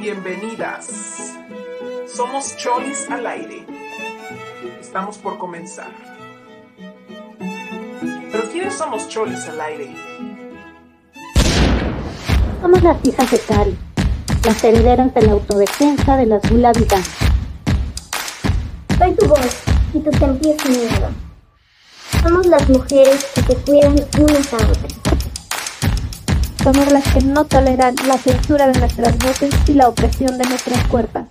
Bienvenidas. Somos Cholis al aire. Estamos por comenzar. Pero ¿quiénes somos Cholis al aire? Somos las hijas de Cari, las herederas de la autodefensa de las Gula Soy tu voz y tu sentir sin miedo. Somos las mujeres que te cuidan unas a otras. Somos las que no toleran la censura de nuestras voces y la opresión de nuestras cuerpos.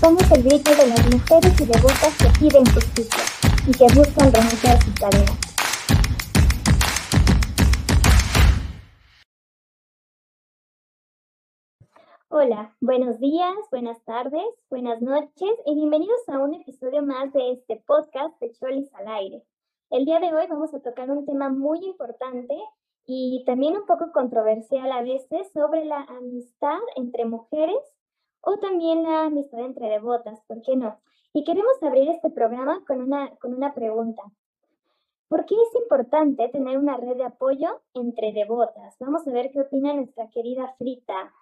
Somos el grito de las mujeres y devotas que piden justicia y que buscan renunciar a sus tareas. Hola, buenos días, buenas tardes, buenas noches y bienvenidos a un episodio más de este podcast de Cholis al aire. El día de hoy vamos a tocar un tema muy importante y también un poco controversial a veces sobre la amistad entre mujeres o también la amistad entre devotas, ¿por qué no? Y queremos abrir este programa con una, con una pregunta. ¿Por qué es importante tener una red de apoyo entre devotas? Vamos a ver qué opina nuestra querida Frita.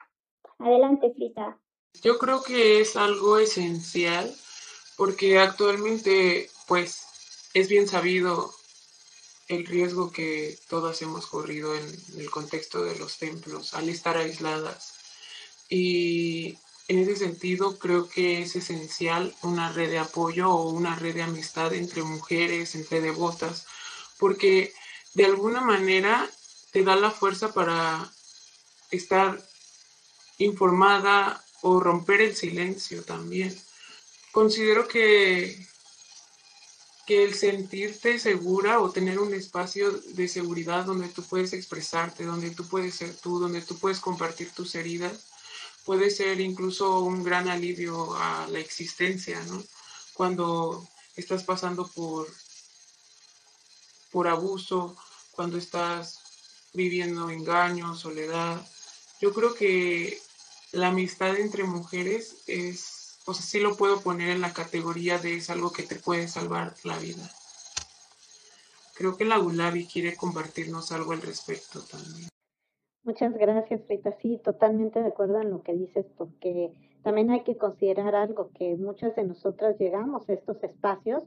Adelante, Frita. Yo creo que es algo esencial porque actualmente, pues, es bien sabido el riesgo que todas hemos corrido en el contexto de los templos al estar aisladas. Y en ese sentido creo que es esencial una red de apoyo o una red de amistad entre mujeres, entre devotas, porque de alguna manera te da la fuerza para estar informada o romper el silencio también. Considero que que el sentirte segura o tener un espacio de seguridad donde tú puedes expresarte, donde tú puedes ser tú, donde tú puedes compartir tus heridas, puede ser incluso un gran alivio a la existencia, ¿no? Cuando estás pasando por, por abuso, cuando estás viviendo engaño, soledad. Yo creo que la amistad entre mujeres es o sea, sí lo puedo poner en la categoría de es algo que te puede salvar la vida. Creo que la Gulabi quiere compartirnos algo al respecto también. Muchas gracias, Rita. Sí, totalmente de acuerdo en lo que dices, porque también hay que considerar algo, que muchas de nosotras llegamos a estos espacios,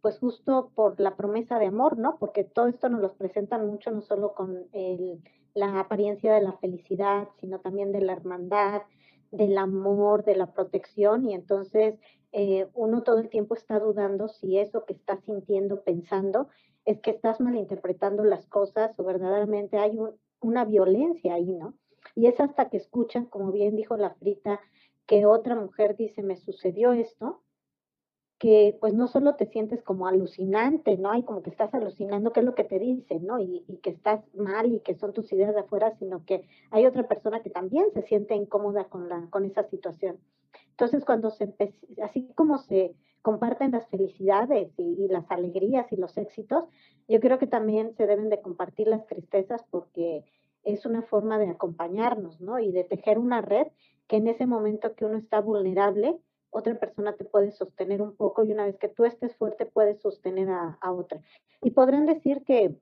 pues justo por la promesa de amor, ¿no? Porque todo esto nos lo presentan mucho, no solo con el, la apariencia de la felicidad, sino también de la hermandad, del amor, de la protección y entonces eh, uno todo el tiempo está dudando si eso que estás sintiendo, pensando, es que estás malinterpretando las cosas o verdaderamente hay una violencia ahí, ¿no? Y es hasta que escuchan, como bien dijo la frita, que otra mujer dice, me sucedió esto, que pues no solo te sientes como alucinante, ¿no? Hay como que estás alucinando qué es lo que te dicen, ¿no? Y, y, que estás mal y que son tus ideas de afuera, sino que hay otra persona que también se siente incómoda con, la, con esa situación. Entonces, cuando se, así como se comparten las felicidades y, y las alegrías y los éxitos, yo creo que también se deben de compartir las tristezas porque es una forma de acompañarnos, ¿no? Y de tejer una red que en ese momento que uno está vulnerable, otra persona te puede sostener un poco y una vez que tú estés fuerte puedes sostener a, otra. Y podrán decir que,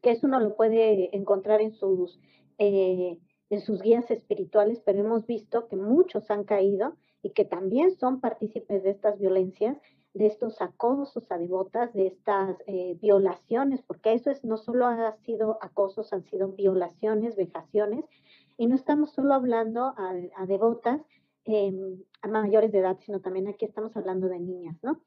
que, eso no lo puede encontrar en sus, eh, en sus guías espirituales, pero hemos visto que muchos han caído y que también son partícipes de estas violencias, de estos acosos a devotas, de estas eh, violaciones, porque eso es, no solo ha sido acosos, han sido violaciones, vejaciones, y no estamos solo hablando a, a devotas, Em, a mayores de edad, sino también aquí estamos hablando de niñas, ¿no?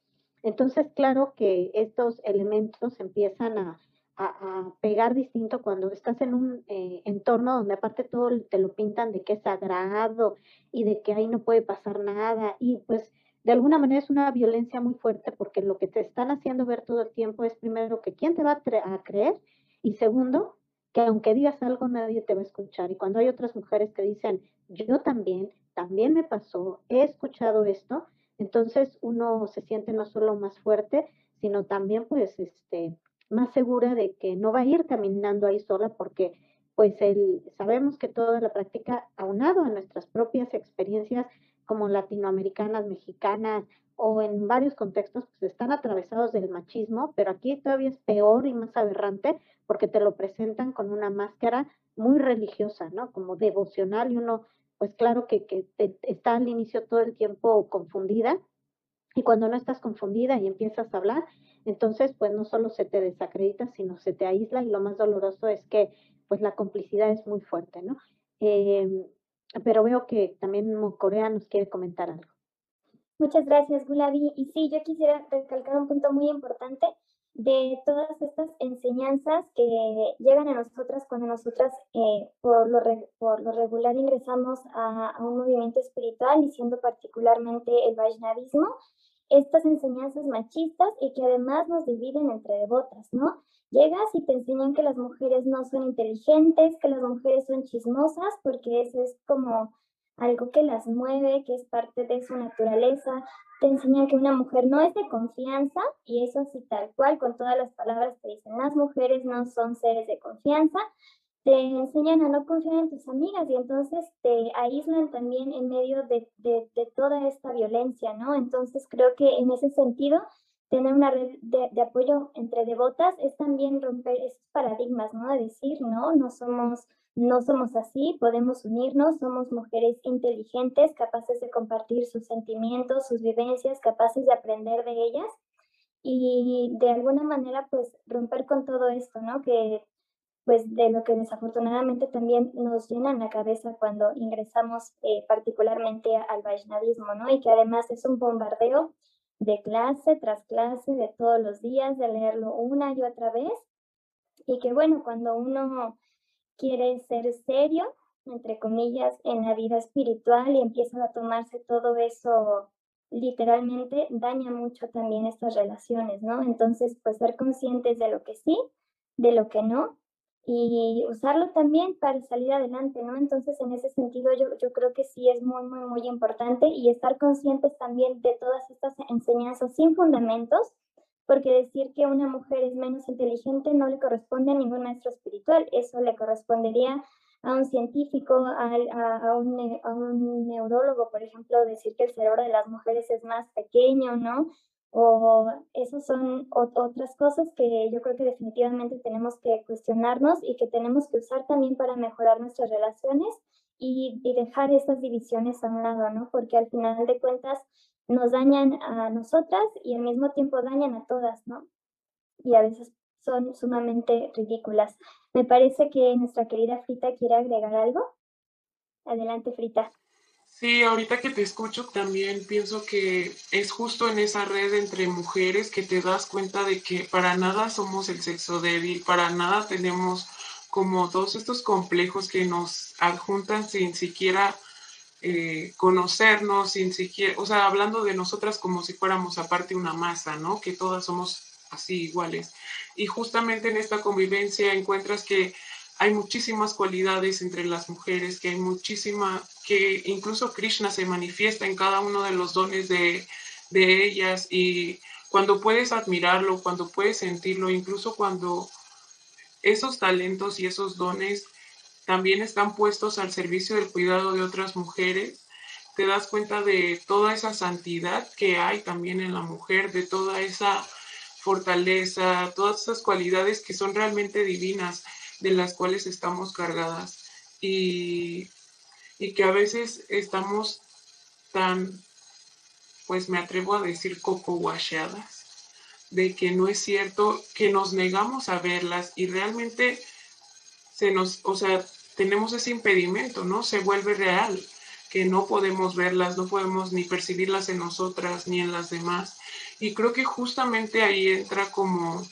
Entonces, claro que estos elementos empiezan a, a, pegar distinto cuando estás en un eh, entorno donde aparte todo te lo pintan de que es sagrado y de que ahí no puede pasar nada y pues de alguna manera es una violencia muy fuerte porque lo que te están haciendo ver todo el tiempo es primero que quién te va a, a creer y segundo que aunque digas algo nadie te va a escuchar y cuando hay otras mujeres que dicen yo también también me pasó, he escuchado esto, entonces uno se siente no solo más fuerte, sino también pues este más segura de que no va a ir caminando ahí sola porque pues el, sabemos que toda la práctica aunado a nuestras propias experiencias como latinoamericanas, mexicanas o en varios contextos pues están atravesados del machismo, pero aquí todavía es peor y más aberrante porque te lo presentan con una máscara muy religiosa, ¿no? Como devocional y uno pues claro que, que está al inicio todo el tiempo confundida y cuando no estás confundida y empiezas a hablar, entonces pues no solo se te desacredita, sino se te aísla y lo más doloroso es que pues la complicidad es muy fuerte, ¿no? Em, pero veo que también Corea nos quiere comentar algo. Muchas gracias, Gulavi. Y sí, yo quisiera recalcar un punto muy importante de todas estas enseñanzas que llegan a nosotras cuando nosotras eh, por, lo regular ingresamos a, a, un movimiento espiritual y siendo particularmente el Vaishnavismo, estas enseñanzas machistas y que además nos dividen entre devotas, ¿no? Llegas y te enseñan que las mujeres no son inteligentes, que las mujeres son chismosas, porque eso es como algo que las mueve, que es parte de su naturaleza. Te enseñan que una mujer no es de confianza y eso así tal cual, con todas las palabras te dicen, las mujeres no son seres de confianza. Te enseñan a no confiar en tus amigas y entonces te aíslan también en medio de, de toda esta violencia, ¿no? Entonces creo que en ese sentido tener una red de, de, apoyo entre devotas es también romper esos paradigmas, ¿no? De decir, no, no somos no somos así, podemos unirnos, somos mujeres inteligentes, capaces de compartir sus sentimientos, sus vivencias, capaces de aprender de ellas y de alguna manera pues romper con todo esto, ¿no? Que pues de lo que desafortunadamente también nos llena en la cabeza cuando ingresamos eh, particularmente al Vaishnavismo, ¿no? Y que además es un bombardeo de clase tras clase, de todos los días, de leerlo una y otra vez. Y que bueno, cuando uno quiere ser serio, entre comillas, en la vida espiritual y empiezan a tomarse todo eso literalmente, daña mucho también estas relaciones, ¿no? Entonces, pues ser conscientes de lo que sí, de lo que no, y usarlo también para salir adelante, ¿no? Entonces, en ese sentido, yo, yo creo que sí es muy, muy, muy importante y estar conscientes también de todas estas enseñanzas sin fundamentos, porque decir que una mujer es menos inteligente no le corresponde a ningún maestro espiritual, eso le correspondería a un científico, a, a, un, a, un, neurólogo, por ejemplo, decir que el cerebro de las mujeres es más pequeño, ¿no? O esas son otras cosas que yo creo que definitivamente tenemos que cuestionarnos y que tenemos que usar también para mejorar nuestras relaciones y, y dejar estas divisiones a un lado, ¿no? Porque al final de cuentas nos dañan a nosotras y al mismo tiempo dañan a todas, ¿no? Y a veces son sumamente ridículas. Me parece que nuestra querida Frita quiere agregar algo. Adelante, Frita. Sí, ahorita que te escucho también pienso que es justo en esa red entre mujeres que te das cuenta de que para nada somos el sexo débil, para nada tenemos como todos estos complejos que nos adjuntan sin siquiera eh, conocernos sin siquiera, o sea, hablando de nosotras como si fuéramos aparte una masa, ¿no? Que todas somos así iguales. Y justamente en esta convivencia encuentras que hay muchísimas cualidades entre las mujeres, que hay muchísima, que incluso Krishna se manifiesta en cada uno de los dones de, de ellas y cuando puedes admirarlo, cuando puedes sentirlo, incluso cuando esos talentos y esos dones también están puestos al servicio del cuidado de otras mujeres, te das cuenta de toda esa santidad que hay también en la mujer, de toda esa fortaleza, todas esas cualidades que son realmente divinas, de las cuales estamos cargadas y, y que a veces estamos tan, pues me atrevo a decir, coco guacheadas, de que no es cierto, que nos negamos a verlas y realmente se nos, o sea, tenemos ese impedimento, ¿no? Se vuelve real, que no podemos verlas, no podemos ni percibirlas en nosotras ni en las demás. Y creo que justamente ahí entra como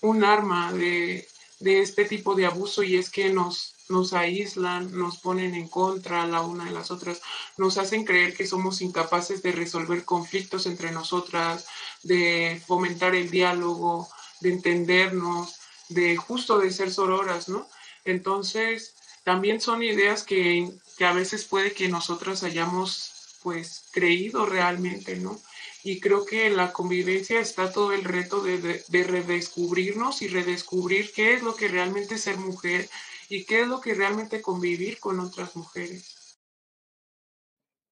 un arma de, de este tipo de abuso y es que nos, nos aíslan, nos ponen en contra la una de las otras, nos hacen creer que somos incapaces de resolver conflictos entre nosotras, de fomentar el diálogo, de entendernos, de justo de ser sororas, ¿no? Entonces, también son ideas que, que a veces puede que nosotras hayamos pues creído realmente, ¿no? Y creo que en la convivencia está todo el reto de, de, de, redescubrirnos y redescubrir qué es lo que realmente es ser mujer y qué es lo que realmente convivir con otras mujeres.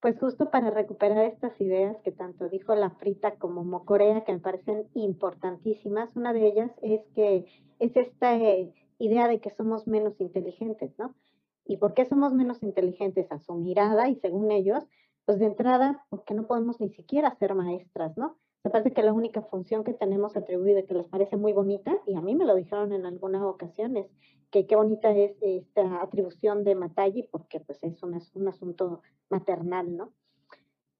Pues justo para recuperar estas ideas que tanto dijo la Frita como Mocorea, que me parecen importantísimas, una de ellas es que es esta idea de que somos menos inteligentes, ¿no? ¿Y por qué somos menos inteligentes a su mirada? Y según ellos, pues de entrada, porque no podemos ni siquiera ser maestras, ¿no? Me parece que la única función que tenemos atribuida, que les parece muy bonita, y a mí me lo dijeron en alguna ocasión, es que qué bonita es esta atribución de Matagi, porque pues es un, un asunto maternal, ¿no?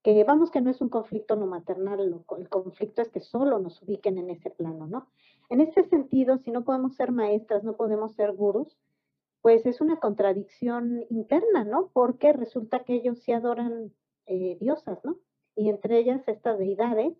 Que vamos que no es un conflicto no maternal, el conflicto es que solo nos ubiquen en ese plano, ¿no? En este sentido, si no podemos ser maestras, no podemos ser gurús, pues es una contradicción interna, ¿no? Porque resulta que ellos sí adoran eh, diosas, ¿no? Y entre ellas estas deidades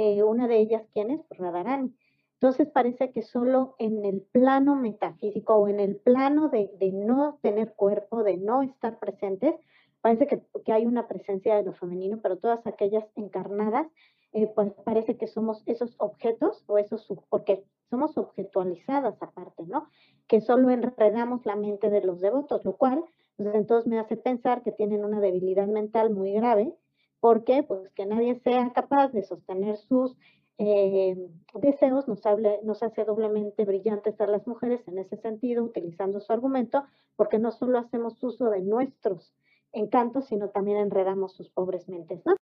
eh, una de ellas, ¿quién es? Pues Radharani. Entonces parece que solo en el plano metafísico o en el plano de, no tener cuerpo, de no estar presentes, parece que, hay una presencia de lo femenino, pero todas aquellas encarnadas, eh, pues parece que somos esos objetos o esos, porque somos objetualizadas aparte, ¿no? Que solo enredamos la mente de los devotos, lo cual, pues entonces me hace pensar que tienen una debilidad mental muy grave ¿Por qué? Pues que nadie sea capaz de sostener sus eh, deseos nos, nos hace doblemente brillantes a las mujeres en ese sentido, utilizando su argumento, porque no solo hacemos uso de nuestros encantos, sino también enredamos sus pobres mentes. ¿no?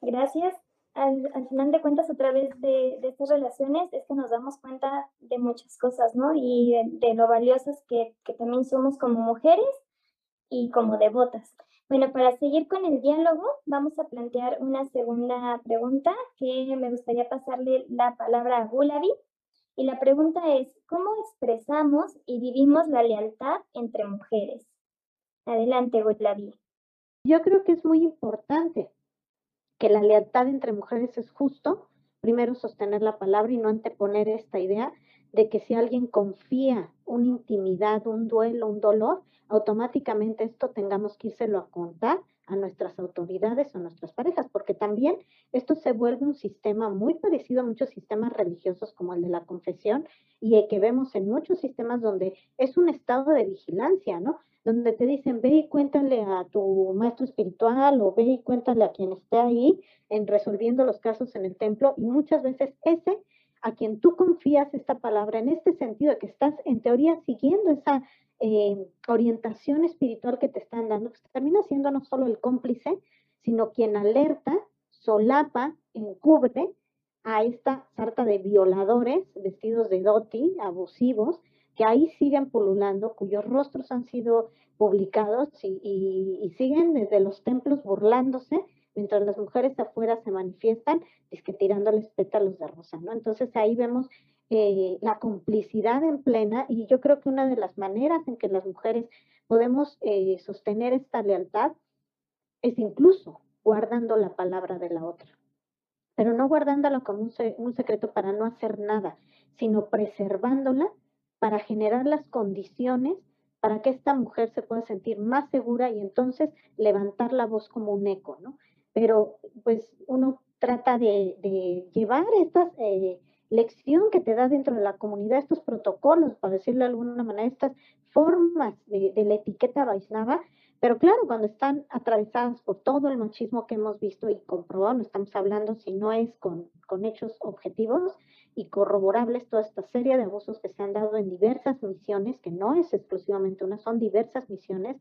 Gracias. Al, final de cuentas, a través de, estas relaciones, es que nos damos cuenta de muchas cosas, ¿no? Y de, lo valiosas que también somos como mujeres y como devotas. Bueno, para seguir con el diálogo, vamos a plantear una segunda pregunta que me gustaría pasarle la palabra a Gulavi. Y la pregunta es, ¿cómo expresamos y vivimos la lealtad entre mujeres? Adelante, Gulavi. Yo creo que es muy importante que la lealtad entre mujeres es justo, primero sostener la palabra y no anteponer esta idea de que si alguien confía una intimidad, un duelo, un dolor, automáticamente esto tengamos que írselo a contar a nuestras autoridades o nuestras parejas, porque también esto se vuelve un sistema muy parecido a muchos sistemas religiosos como el de la confesión y que vemos en muchos sistemas donde es un estado de vigilancia, ¿no? Donde te dicen, ve y cuéntale a tu maestro espiritual o ve y cuéntale a quien esté ahí en resolviendo los casos en el templo y muchas veces ese a quien tú confías esta palabra en este sentido de que estás en teoría siguiendo esa eh, orientación espiritual que te están dando, pues termina siendo no solo el cómplice, sino quien alerta, solapa, encubre a esta sarta de violadores vestidos de doti, abusivos, que ahí siguen pululando, cuyos rostros han sido publicados y siguen desde los templos burlándose mientras las mujeres afuera se manifiestan, es que tirándoles pétalos de rosa, ¿no? Entonces ahí vemos eh, la complicidad en plena y yo creo que una de las maneras en que las mujeres podemos eh, sostener esta lealtad es incluso guardando la palabra de la otra, pero no guardándola como un, un secreto para no hacer nada, sino preservándola para generar las condiciones para que esta mujer se pueda sentir más segura y entonces levantar la voz como un eco, ¿no? Pero pues uno trata de, llevar esta eh, lección que te da dentro de la comunidad, estos protocolos, para decirlo de alguna manera, estas formas de, la etiqueta Vaisnava, pero claro, cuando están atravesadas por todo el machismo que hemos visto y comprobado, no estamos hablando si no es con, con hechos objetivos y corroborables, toda esta serie de abusos que se han dado en diversas misiones, que no es exclusivamente una, son diversas misiones,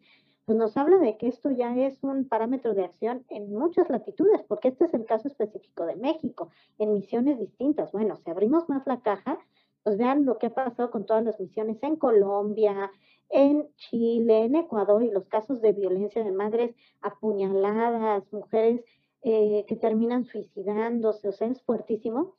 pues nos habla de que esto ya es un parámetro de acción en muchas latitudes, porque este es el caso específico de México, en misiones distintas. Bueno, si abrimos más la caja, pues vean lo que ha pasado con todas las misiones en Colombia, en Chile, en Ecuador y los casos de violencia de madres apuñaladas, mujeres eh, que terminan suicidándose, o sea, es fuertísimo.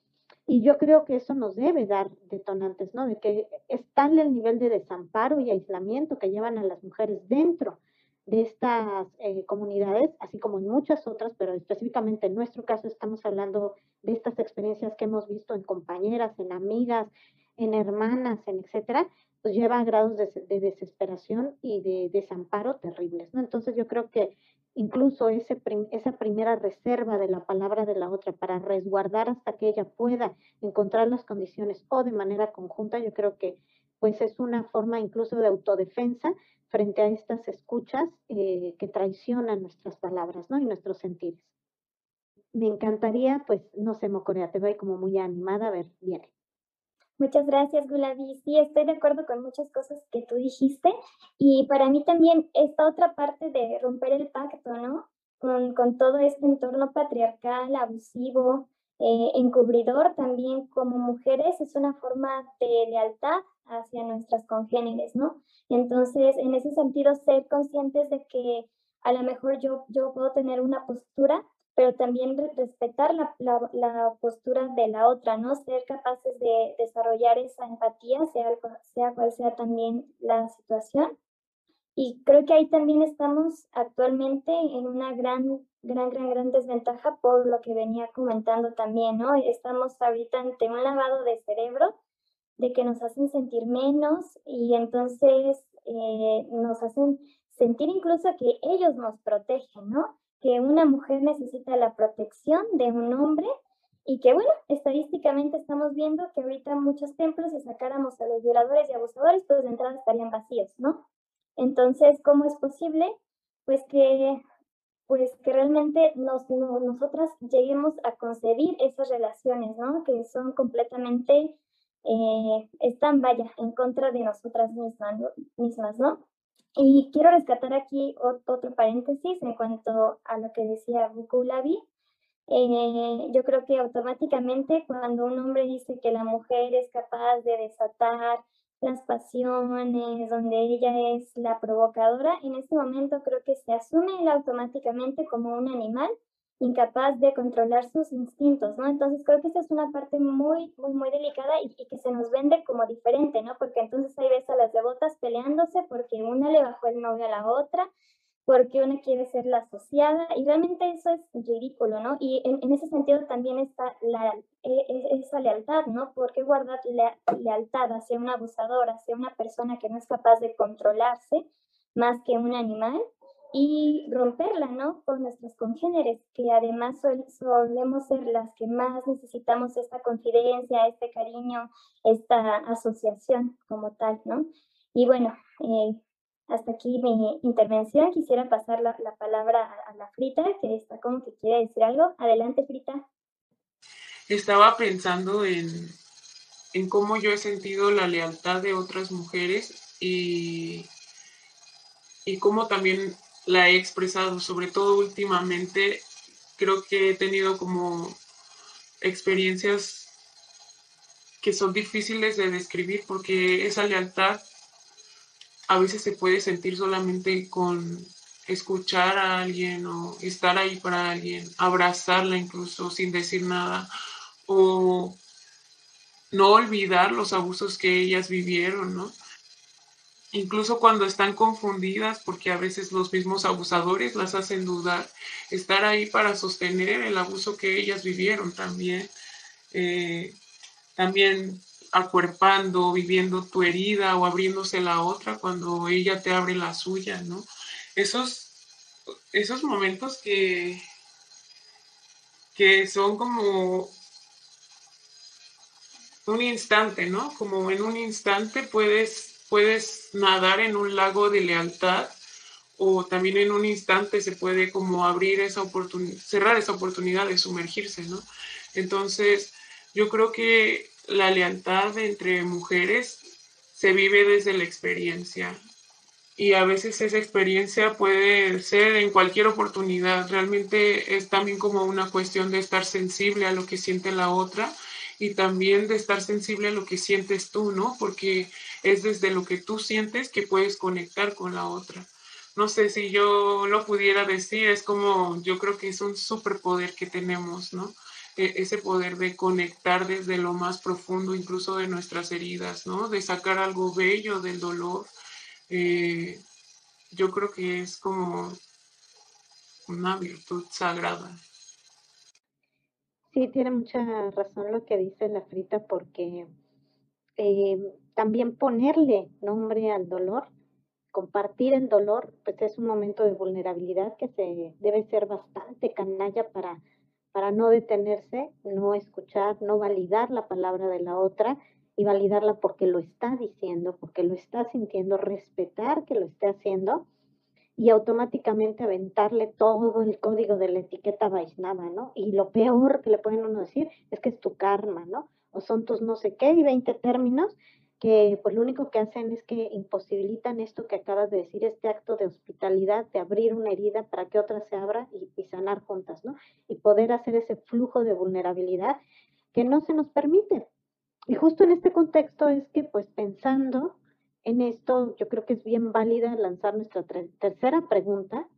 Y yo creo que eso nos debe dar detonantes, ¿no? De que es tal el nivel de desamparo y aislamiento que llevan a las mujeres dentro de estas eh, comunidades, así como en muchas otras, pero específicamente en nuestro caso estamos hablando de estas experiencias que hemos visto en compañeras, en amigas, en hermanas, en etcétera, pues lleva a grados de, desesperación y de desamparo terribles, ¿no? Entonces yo creo que incluso ese esa primera reserva de la palabra de la otra para resguardar hasta que ella pueda encontrar las condiciones o de manera conjunta, yo creo que pues es una forma incluso de autodefensa frente a estas escuchas eh, que traicionan nuestras palabras ¿no? y nuestros sentidos. Me encantaría, pues, no sé, Mocorea, te veo como muy animada, a ver, viene. Muchas gracias, Gulavi. Sí, estoy de acuerdo con muchas cosas que tú dijiste. Y para mí también esta otra parte de romper el pacto, ¿no? Con, con todo este entorno patriarcal, abusivo, eh, encubridor, también como mujeres, es una forma de lealtad hacia nuestras congéneres, ¿no? Entonces, en ese sentido, ser conscientes de que a lo mejor yo, yo puedo tener una postura, pero también respetar la, la, postura de la otra, ¿no? Ser capaces de desarrollar esa empatía, sea, sea cual sea también la situación. Y creo que ahí también estamos actualmente en una gran, gran, gran, gran desventaja por lo que venía comentando también, ¿no? Estamos ahorita ante un lavado de cerebro de que nos hacen sentir menos y entonces eh, nos hacen sentir incluso que ellos nos protegen, ¿no? Que una mujer necesita la protección de un hombre y que, bueno, estadísticamente estamos viendo que ahorita muchos templos, si sacáramos a los violadores y abusadores, pues de entrada estarían vacíos, ¿no? Entonces, ¿cómo es posible? Pues que, pues que realmente nos, nosotras lleguemos a concebir esas relaciones, ¿no? Que son completamente eh, están, vaya, en contra de nosotras mismas, mismas ¿no? Y quiero rescatar aquí otro paréntesis en cuanto a lo que decía Bukulavi. Eh, yo creo que automáticamente cuando un hombre dice que la mujer es capaz de desatar las pasiones, donde ella es la provocadora, en este momento creo que se asume automáticamente como un animal incapaz de controlar sus instintos, ¿no? Entonces creo que esa es una parte muy, muy, muy delicada y, que se nos vende como diferente, ¿no? Porque entonces ahí ves a las devotas peleándose porque una le bajó el novio a la otra, porque una quiere ser la asociada y realmente eso es ridículo, ¿no? Y en, ese sentido también está la, e, e, esa lealtad, ¿no? ¿Por qué guardar lealtad hacia un abusador, hacia una persona que no es capaz de controlarse más que un animal? y romperla, ¿no? Con nuestros congéneres, que además solemos ser las que más necesitamos esta confidencia, este cariño, esta asociación como tal, ¿no? Y bueno, eh, hasta aquí mi intervención. Quisiera pasar la, la, palabra a, la Frita, que está como que quiere decir algo. Adelante, Frita. Estaba pensando en, en cómo yo he sentido la lealtad de otras mujeres y, y cómo también la he expresado, sobre todo últimamente, creo que he tenido como experiencias que son difíciles de describir porque esa lealtad a veces se puede sentir solamente con escuchar a alguien o estar ahí para alguien, abrazarla incluso sin decir nada o no olvidar los abusos que ellas vivieron, ¿no? incluso cuando están confundidas, porque a veces los mismos abusadores las hacen dudar, estar ahí para sostener el abuso que ellas vivieron también, eh, también acuerpando, viviendo tu herida o abriéndose la otra cuando ella te abre la suya, ¿no? Esos, esos momentos que, que son como un instante, ¿no? Como en un instante puedes puedes nadar en un lago de lealtad o también en un instante se puede como abrir esa oportunidad, cerrar esa oportunidad de sumergirse, ¿no? Entonces, yo creo que la lealtad entre mujeres se vive desde la experiencia y a veces esa experiencia puede ser en cualquier oportunidad. Realmente es también como una cuestión de estar sensible a lo que siente la otra y también de estar sensible a lo que sientes tú, ¿no? Porque es desde lo que tú sientes que puedes conectar con la otra. No sé si yo lo pudiera decir, es como yo creo que es un superpoder que tenemos, ¿no? E, ese poder de conectar desde lo más profundo, incluso de nuestras heridas, ¿no? De sacar algo bello del dolor. Eh, yo creo que es como una virtud sagrada. Sí, tiene mucha razón lo que dice la frita porque eh, también ponerle nombre al dolor, compartir el dolor, pues es un momento de vulnerabilidad que se debe ser bastante canalla para, para no detenerse, no escuchar, no validar la palabra de la otra y validarla porque lo está diciendo, porque lo está sintiendo, respetar que lo esté haciendo y automáticamente aventarle todo el código de la etiqueta Vaisnava, ¿no? Y lo peor que le pueden uno decir es que es tu karma, ¿no? o son tus no sé qué y 20 términos que pues lo único que hacen es que imposibilitan esto que acabas de decir, este acto de hospitalidad, de abrir una herida para que otra se abra y, y sanar juntas, ¿no? Y poder hacer ese flujo de vulnerabilidad que no se nos permite. Y justo en este contexto es que pues pensando en esto, yo creo que es bien válida lanzar nuestra tercera pregunta.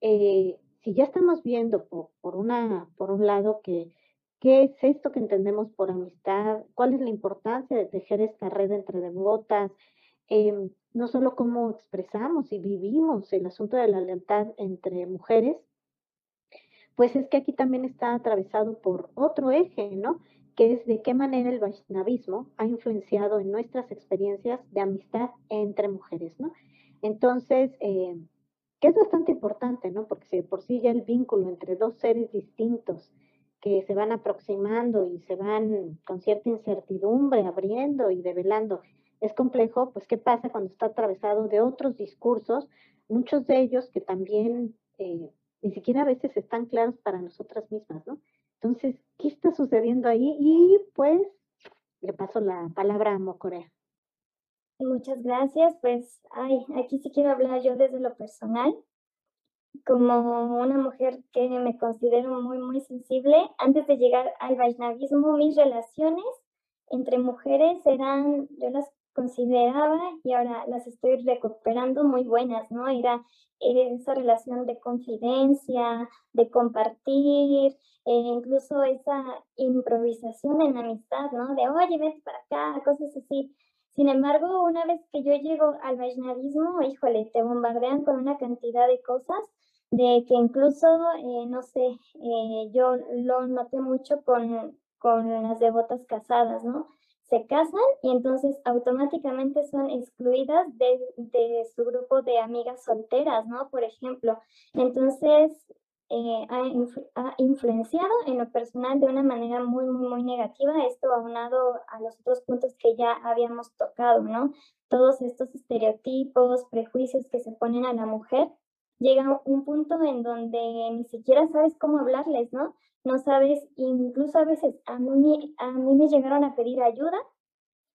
Eh, si ya estamos viendo por, por, una, por un lado que qué es esto que entendemos por amistad, cuál es la importancia de tejer esta red entre devotas, eh, no solo cómo expresamos y vivimos el asunto de la lealtad entre mujeres, pues es que aquí también está atravesado por otro eje, ¿no? Que es de qué manera el Vaishnavismo ha influenciado en nuestras experiencias de amistad entre mujeres, ¿no? Entonces, eh, que es bastante importante, ¿no? Porque si por sí ya el vínculo entre dos seres distintos que se van aproximando y se van con cierta incertidumbre abriendo y develando es complejo, pues ¿qué pasa cuando está atravesado de otros discursos, muchos de ellos que también eh, ni siquiera a veces están claros para nosotras mismas, ¿no? Entonces, ¿qué está sucediendo ahí? Y pues le paso la palabra a Mocorea. Muchas gracias. Pues, ay, aquí sí quiero hablar yo desde lo personal. Como una mujer que me considero muy, muy sensible, antes de llegar al Vaishnavismo, mis relaciones entre mujeres eran, yo las consideraba y ahora las estoy recuperando muy buenas, ¿no? Era esa relación de confidencia, de compartir, e incluso esa improvisación en amistad, ¿no? De, oye, vete para acá, cosas así. Sin embargo, una vez que yo llego al Vaishnavismo, híjole, te bombardean con una cantidad de cosas, de que incluso, eh, no sé, eh, yo lo noté mucho con, con las devotas casadas, ¿no? se casan y entonces automáticamente son excluidas de, de, su grupo de amigas solteras, ¿no? Por ejemplo. Entonces, eh, ha, influenciado en lo personal de una manera muy, muy, muy negativa, esto aunado a los otros puntos que ya habíamos tocado, ¿no? Todos estos estereotipos, prejuicios que se ponen a la mujer, llega un punto en donde ni siquiera sabes cómo hablarles, ¿no? No sabes, incluso a veces a mí, a mí me llegaron a pedir ayuda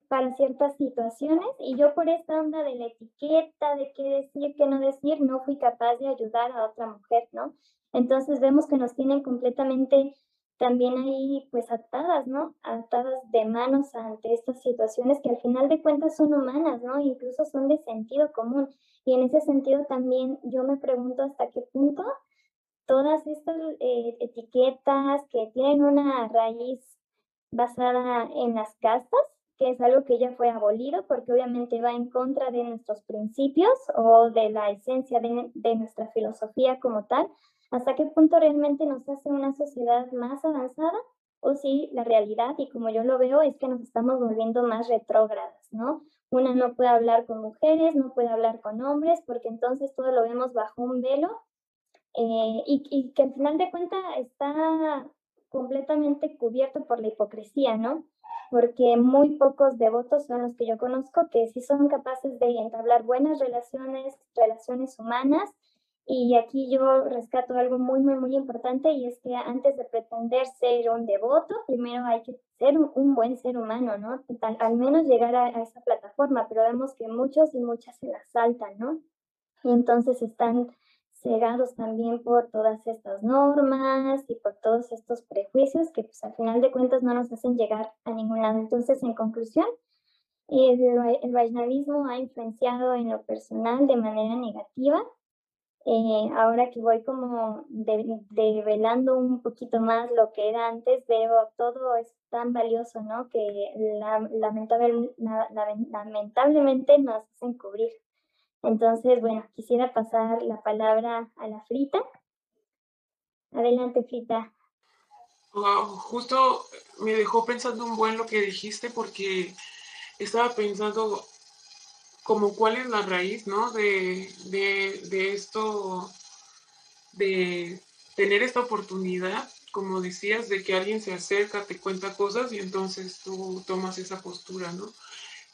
para ciertas situaciones y yo por esta onda de la etiqueta, de qué decir, qué no decir, no fui capaz de ayudar a otra mujer, ¿no? Entonces vemos que nos tienen completamente también ahí pues atadas, ¿no? Atadas de manos ante estas situaciones que al final de cuentas son humanas, ¿no? Incluso son de sentido común. Y en ese sentido también yo me pregunto hasta qué punto todas estas eh, etiquetas que tienen una raíz basada en las castas, que es algo que ya fue abolido porque obviamente va en contra de nuestros principios o de la esencia de, de nuestra filosofía como tal, hasta qué punto realmente nos hace una sociedad más avanzada o si la realidad, y como yo lo veo, es que nos estamos volviendo más retrógradas, ¿no? Una no puede hablar con mujeres, no puede hablar con hombres, porque entonces todo lo vemos bajo un velo eh, y, y, que al final de cuentas está completamente cubierto por la hipocresía, ¿no? Porque muy pocos devotos son los que yo conozco que sí son capaces de entablar buenas relaciones, relaciones humanas, y aquí yo rescato algo muy, muy, muy importante y es que antes de pretender ser un devoto, primero hay que ser un, buen ser humano, ¿no? al menos llegar a, esa plataforma, pero vemos que muchos y muchas se la saltan, ¿no? Y entonces están cegados también por todas estas normas y por todos estos prejuicios que pues al final de cuentas no nos hacen llegar a ningún lado. Entonces, en conclusión, el, el ha influenciado en lo personal de manera negativa eh, ahora que voy como develando un poquito más lo que era antes, veo todo es tan valioso, ¿no? Que la, lamentable, la, lamentablemente nos hacen cubrir. Entonces, bueno, quisiera pasar la palabra a la Frita. Adelante, Frita. Justo me dejó pensando un buen lo que dijiste porque estaba pensando como cuál es la raíz, ¿no? De, de, de esto, de tener esta oportunidad, como decías, de que alguien se acerca, te cuenta cosas y entonces tú tomas esa postura, ¿no?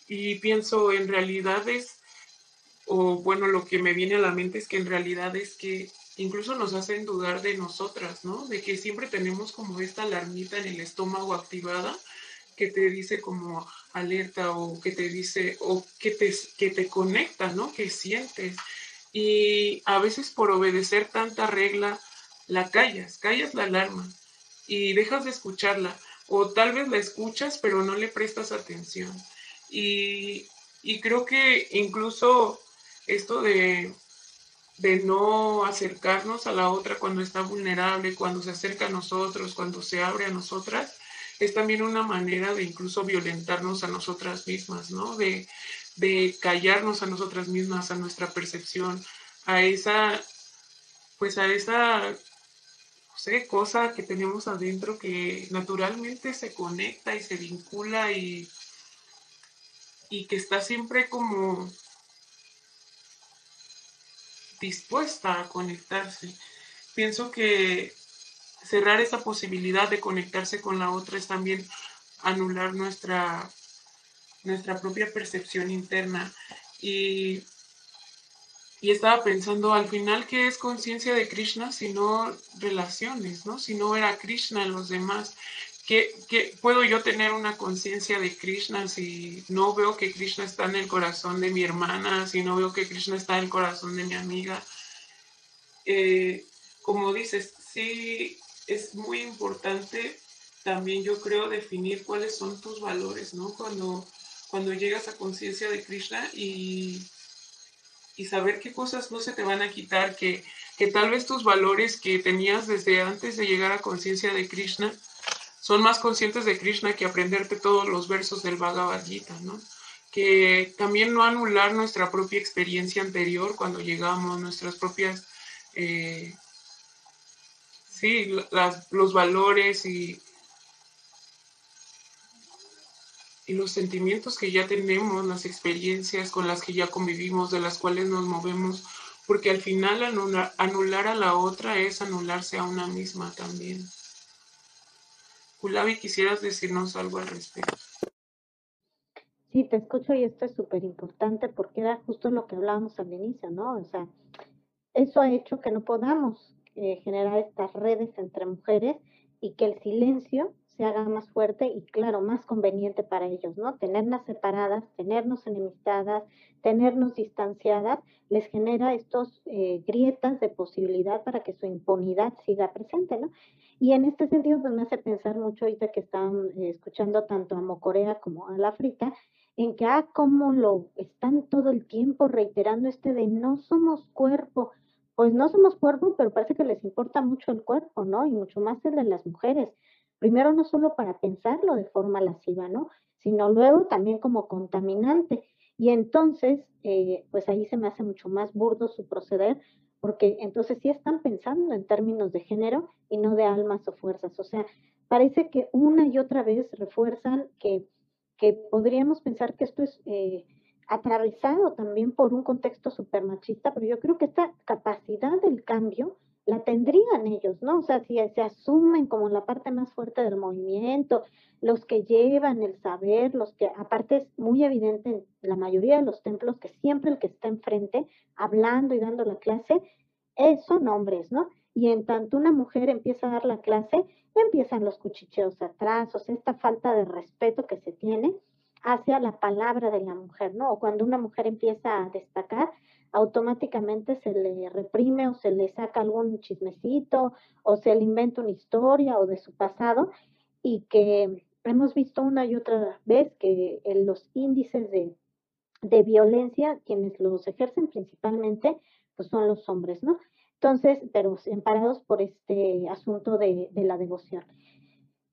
Y pienso, en realidad es, o bueno, lo que me viene a la mente es que en realidad es que incluso nos hacen dudar de nosotras, ¿no? De que siempre tenemos como esta alarmita en el estómago activada que te dice como alerta o que te dice o que te, que te conecta, ¿no? Que sientes. Y a veces por obedecer tanta regla, la callas, callas la alarma y dejas de escucharla. O tal vez la escuchas, pero no le prestas atención. Y, y creo que incluso esto de, de no acercarnos a la otra cuando está vulnerable, cuando se acerca a nosotros, cuando se abre a nosotras, es también una manera de incluso violentarnos a nosotras mismas, ¿no? De, de callarnos a nosotras mismas, a nuestra percepción, a esa, pues a esa, no sé, cosa que tenemos adentro que naturalmente se conecta y se vincula y, y que está siempre como dispuesta a conectarse. Pienso que cerrar esa posibilidad de conectarse con la otra es también anular nuestra, nuestra propia percepción interna. Y, y estaba pensando al final qué es conciencia de Krishna si no relaciones, ¿no? Si no era Krishna en los demás. ¿Qué, qué puedo yo tener una conciencia de Krishna si no veo que Krishna está en el corazón de mi hermana, si no veo que Krishna está en el corazón de mi amiga? Eh, como dices, sí es muy importante también yo creo definir cuáles son tus valores, ¿no? Cuando, cuando llegas a conciencia de Krishna y, y saber qué cosas no se te van a quitar, que, que tal vez tus valores que tenías desde antes de llegar a conciencia de Krishna son más conscientes de Krishna que aprenderte todos los versos del Bhagavad Gita, ¿no? Que también no anular nuestra propia experiencia anterior cuando llegamos, nuestras propias eh, sí, los valores y, y los sentimientos que ya tenemos, las experiencias con las que ya convivimos, de las cuales nos movemos, porque al final anular, anular a la otra es anularse a una misma también. Kulavi, ¿quisieras decirnos algo al respecto? Sí, te escucho y esto es súper importante porque era justo lo que hablábamos al inicio, ¿no? O sea, eso ha hecho que no podamos eh, generar estas redes entre mujeres y que el silencio se haga más fuerte y claro, más conveniente para ellos, ¿no? Tenernos separadas, tenernos enemistadas, tenernos distanciadas, les genera estos eh, grietas de posibilidad para que su impunidad siga presente, ¿no? Y en este sentido, pues me hace pensar mucho ahorita que están eh, escuchando tanto a Mocorea como a la Frita, en que, ah, cómo lo están todo el tiempo reiterando este de no somos cuerpo, pues no somos cuerpo, pero parece que les importa mucho el cuerpo, ¿no? Y mucho más el de las mujeres. Primero, no solo para pensarlo de forma lasciva, ¿no? Sino luego también como contaminante. Y entonces, eh, pues ahí se me hace mucho más burdo su proceder, porque entonces sí están pensando en términos de género y no de almas o fuerzas. O sea, parece que una y otra vez refuerzan que, que podríamos pensar que esto es... Eh, atravesado también por un contexto súper machista, pero yo creo que esta capacidad del cambio la tendrían ellos, ¿no? O sea, si se asumen como la parte más fuerte del movimiento, los que llevan el saber, los que, aparte es muy evidente en la mayoría de los templos que siempre el que está enfrente, hablando y dando la clase, son hombres, ¿no? Y en tanto una mujer empieza a dar la clase, empiezan los cuchicheos atrás, o sea, esta falta de respeto que se tiene hacia la palabra de la mujer, ¿no? O cuando una mujer empieza a destacar, automáticamente se le reprime o se le saca algún chismecito o se le inventa una historia o de su pasado y que hemos visto una y otra vez que en los índices de, de violencia, quienes los ejercen principalmente, pues son los hombres, ¿no? Entonces, pero emparados por este asunto de, de la devoción.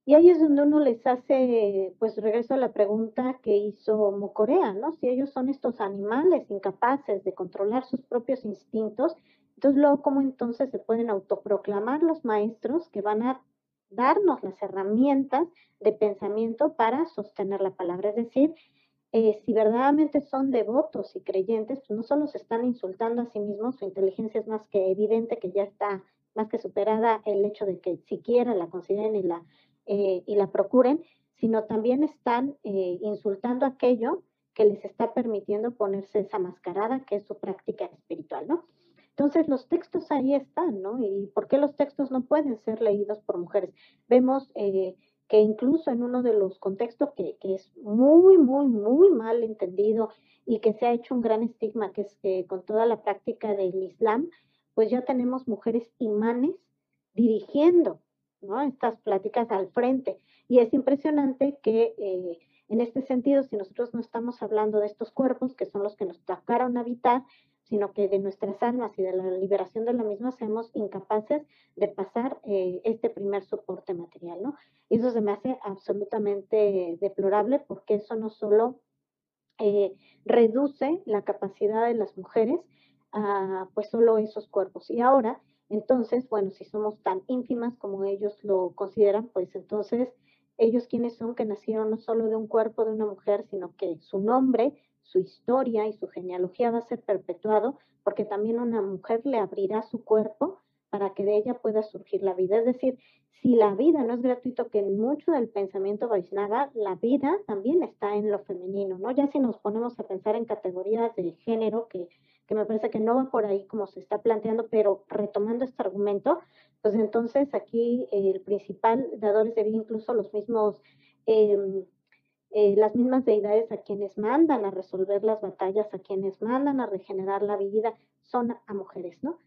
Y ahí es donde uno les hace, pues regreso a la pregunta que hizo Mocorea, ¿no? Si ellos son estos animales incapaces de controlar sus propios instintos, entonces luego cómo entonces se pueden autoproclamar los maestros que van a darnos las herramientas de pensamiento para sostener la palabra. Es decir, eh, si verdaderamente son devotos y creyentes, pues no solo se están insultando a sí mismos, su inteligencia es más que evidente que ya está más que superada el hecho de que siquiera la consideren y la eh, y la procuren, sino también están eh, insultando aquello que les está permitiendo ponerse esa mascarada, que es su práctica espiritual, ¿no? Entonces, los textos ahí están, ¿no? ¿Y por qué los textos no pueden ser leídos por mujeres? Vemos eh, que incluso en uno de los contextos que, que es muy, muy, muy mal entendido y que se ha hecho un gran estigma, que es que con toda la práctica del Islam, pues ya tenemos mujeres imanes dirigiendo ¿no? estas pláticas al frente. Y es impresionante que eh, en este sentido, si nosotros no estamos hablando de estos cuerpos, que son los que nos tocaron habitar, sino que de nuestras almas y de la liberación de la misma seamos incapaces de pasar eh, este primer soporte material, ¿no? Y eso se me hace absolutamente deplorable porque eso no solo eh, reduce la capacidad de las mujeres a pues solo esos cuerpos. Y ahora, entonces, bueno, si somos tan ínfimas como ellos lo consideran, pues entonces ellos quienes son que nacieron no solo de un cuerpo de una mujer, sino que su nombre, su historia y su genealogía va a ser perpetuado, porque también una mujer le abrirá su cuerpo para que de ella pueda surgir la vida. Es decir, si la vida no es gratuito, que en mucho del pensamiento Vaishnava, la vida también está en lo femenino, ¿no? Ya si nos ponemos a pensar en categorías de género, que, que me parece que no va por ahí como se está planteando, pero retomando este argumento, pues entonces aquí el principal dadores de vida, incluso los mismos, em, eh, las mismas deidades a quienes mandan a resolver las batallas, a quienes mandan a regenerar la vida, son a mujeres, ¿no?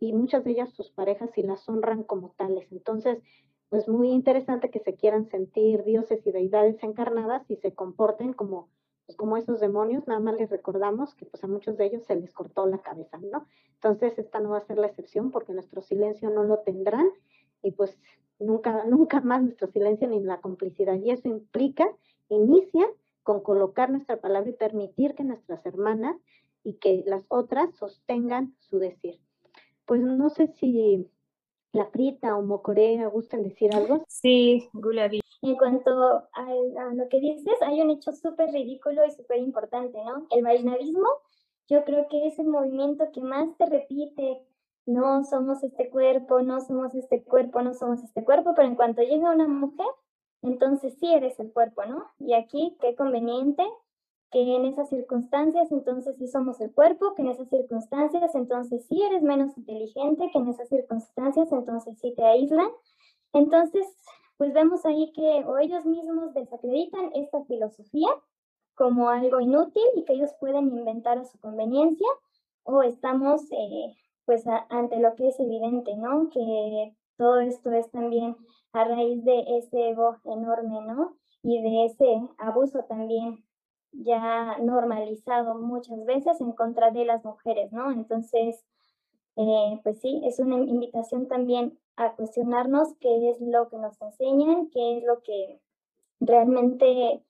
y muchas de ellas sus parejas y las honran como tales. Entonces, pues muy interesante que se quieran sentir dioses y deidades encarnadas y se comporten como pues como esos demonios, nada más les recordamos que pues a muchos de ellos se les cortó la cabeza, ¿no? Entonces esta no va a ser la excepción porque nuestro silencio no lo tendrán y pues nunca, nunca más nuestro silencio ni la complicidad. Y eso implica, inicia con colocar nuestra palabra y permitir que nuestras hermanas y que las otras sostengan su decir. Pues no sé si la Frita o Mocorea gusten decir algo. Sí, Gulabi. En cuanto a, lo que dices, hay un hecho súper ridículo y súper importante, ¿no? El Vaishnavismo, yo creo que es el movimiento que más te repite, no somos este cuerpo, no somos este cuerpo, no somos este cuerpo, pero en cuanto llega una mujer, entonces sí eres el cuerpo, ¿no? Y aquí, qué conveniente que en esas circunstancias entonces sí somos el cuerpo, que en esas circunstancias entonces sí eres menos inteligente, que en esas circunstancias entonces sí te aíslan. Entonces, pues vemos ahí que o ellos mismos desacreditan esta filosofía como algo inútil y que ellos pueden inventar a su conveniencia, o estamos eh, pues ante lo que es evidente, ¿no? Que todo esto es también a raíz de ese ego enorme, ¿no? Y de ese abuso también ya normalizado muchas veces en contra de las mujeres, ¿no? Entonces, eh, pues sí, es una invitación también a cuestionarnos qué es lo que nos enseñan, qué es lo que realmente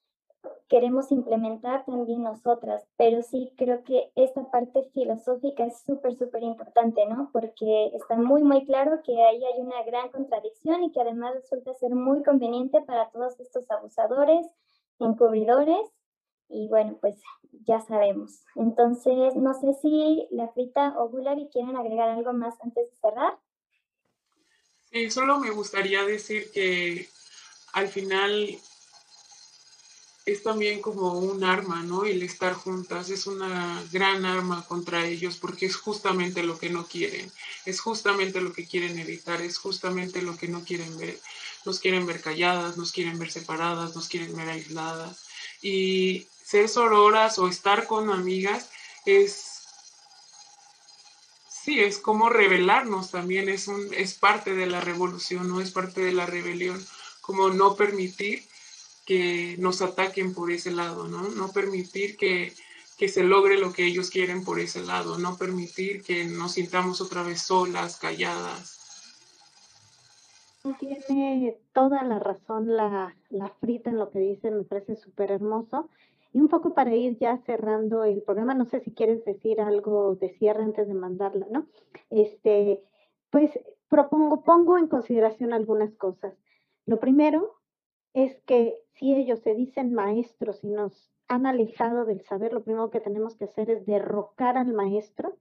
queremos implementar también nosotras, pero sí creo que esta parte filosófica es súper, súper importante, ¿no? Porque está muy, muy claro que ahí hay una gran contradicción y que además resulta ser muy conveniente para todos estos abusadores, encubridores y bueno, pues ya sabemos. Entonces, no sé si la Frita o Gulavi quieren agregar algo más antes de cerrar. Sí, solo me gustaría decir que al final es también como un arma, ¿no? El estar juntas es una gran arma contra ellos porque es justamente lo que no quieren, es justamente lo que quieren evitar, es justamente lo que no quieren ver. Nos quieren ver calladas, nos quieren ver separadas, nos quieren ver aisladas. Y ser sororas o estar con amigas es, sí, es como rebelarnos también, es, un, es parte de la revolución, no es parte de la rebelión, como no permitir que nos ataquen por ese lado, ¿no? No permitir que, que se logre lo que ellos quieren por ese lado, no permitir que nos sintamos otra vez solas, calladas. Tiene toda la razón la, la frita en lo que dice, me parece súper hermoso. Y un poco para ir ya cerrando el programa, no sé si quieres decir algo de cierre antes de mandarla, ¿no? Este, pues propongo, pongo en consideración algunas cosas. Lo primero es que si ellos se dicen maestros y nos han alejado del saber, lo primero que tenemos que hacer es derrocar al maestro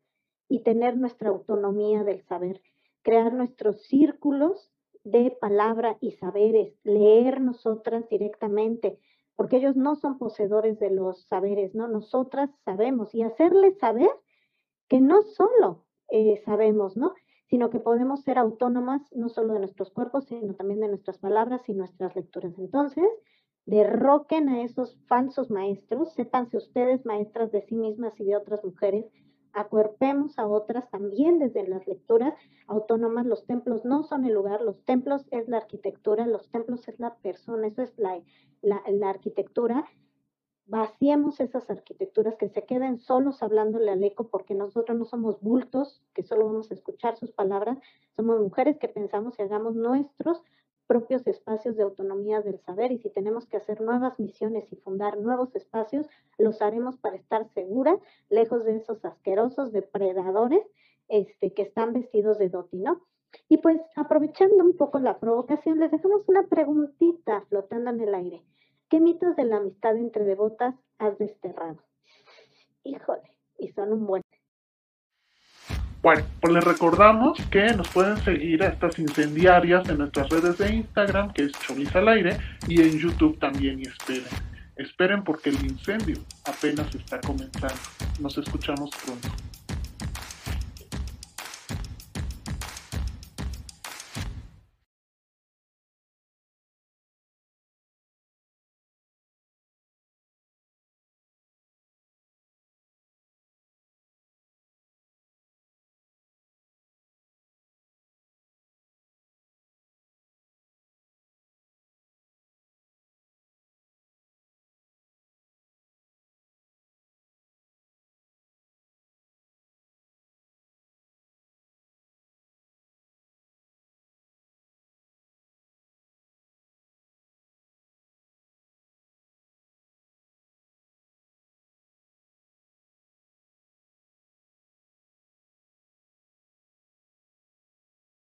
y tener nuestra autonomía del saber, crear nuestros círculos de palabra y saberes, leer nosotras directamente, porque ellos no son poseedores de los saberes, ¿no? Nosotras sabemos y hacerles saber que no solo eh, sabemos, ¿no? sino que podemos ser autónomas no solo de nuestros cuerpos, sino también de nuestras palabras y nuestras lecturas. Entonces, derroquen a esos falsos maestros, sépanse ustedes maestras de sí mismas y de otras mujeres, acuerpemos a otras también desde las lecturas autónomas. Los templos no son el lugar, los templos es la arquitectura, los templos es la persona, eso es la, la, arquitectura vaciemos esas arquitecturas, que se queden solos hablándole al eco, porque nosotros no somos bultos, que solo vamos a escuchar sus palabras, somos mujeres que pensamos y hagamos nuestros propios espacios de autonomía del saber y si tenemos que hacer nuevas misiones y fundar nuevos espacios, los haremos para estar seguras, lejos de esos asquerosos depredadores este, que están vestidos de doti, ¿no? Y pues aprovechando un poco la provocación, les dejamos una preguntita flotando en el aire. ¿Qué mitos de la amistad entre devotas has desterrado? Híjole, y son un buen. Bueno, pues les recordamos que nos pueden seguir a estas incendiarias en nuestras redes de Instagram, que es Cholis al aire, y en YouTube también, y esperen. Esperen porque el incendio apenas está comenzando. Nos escuchamos pronto.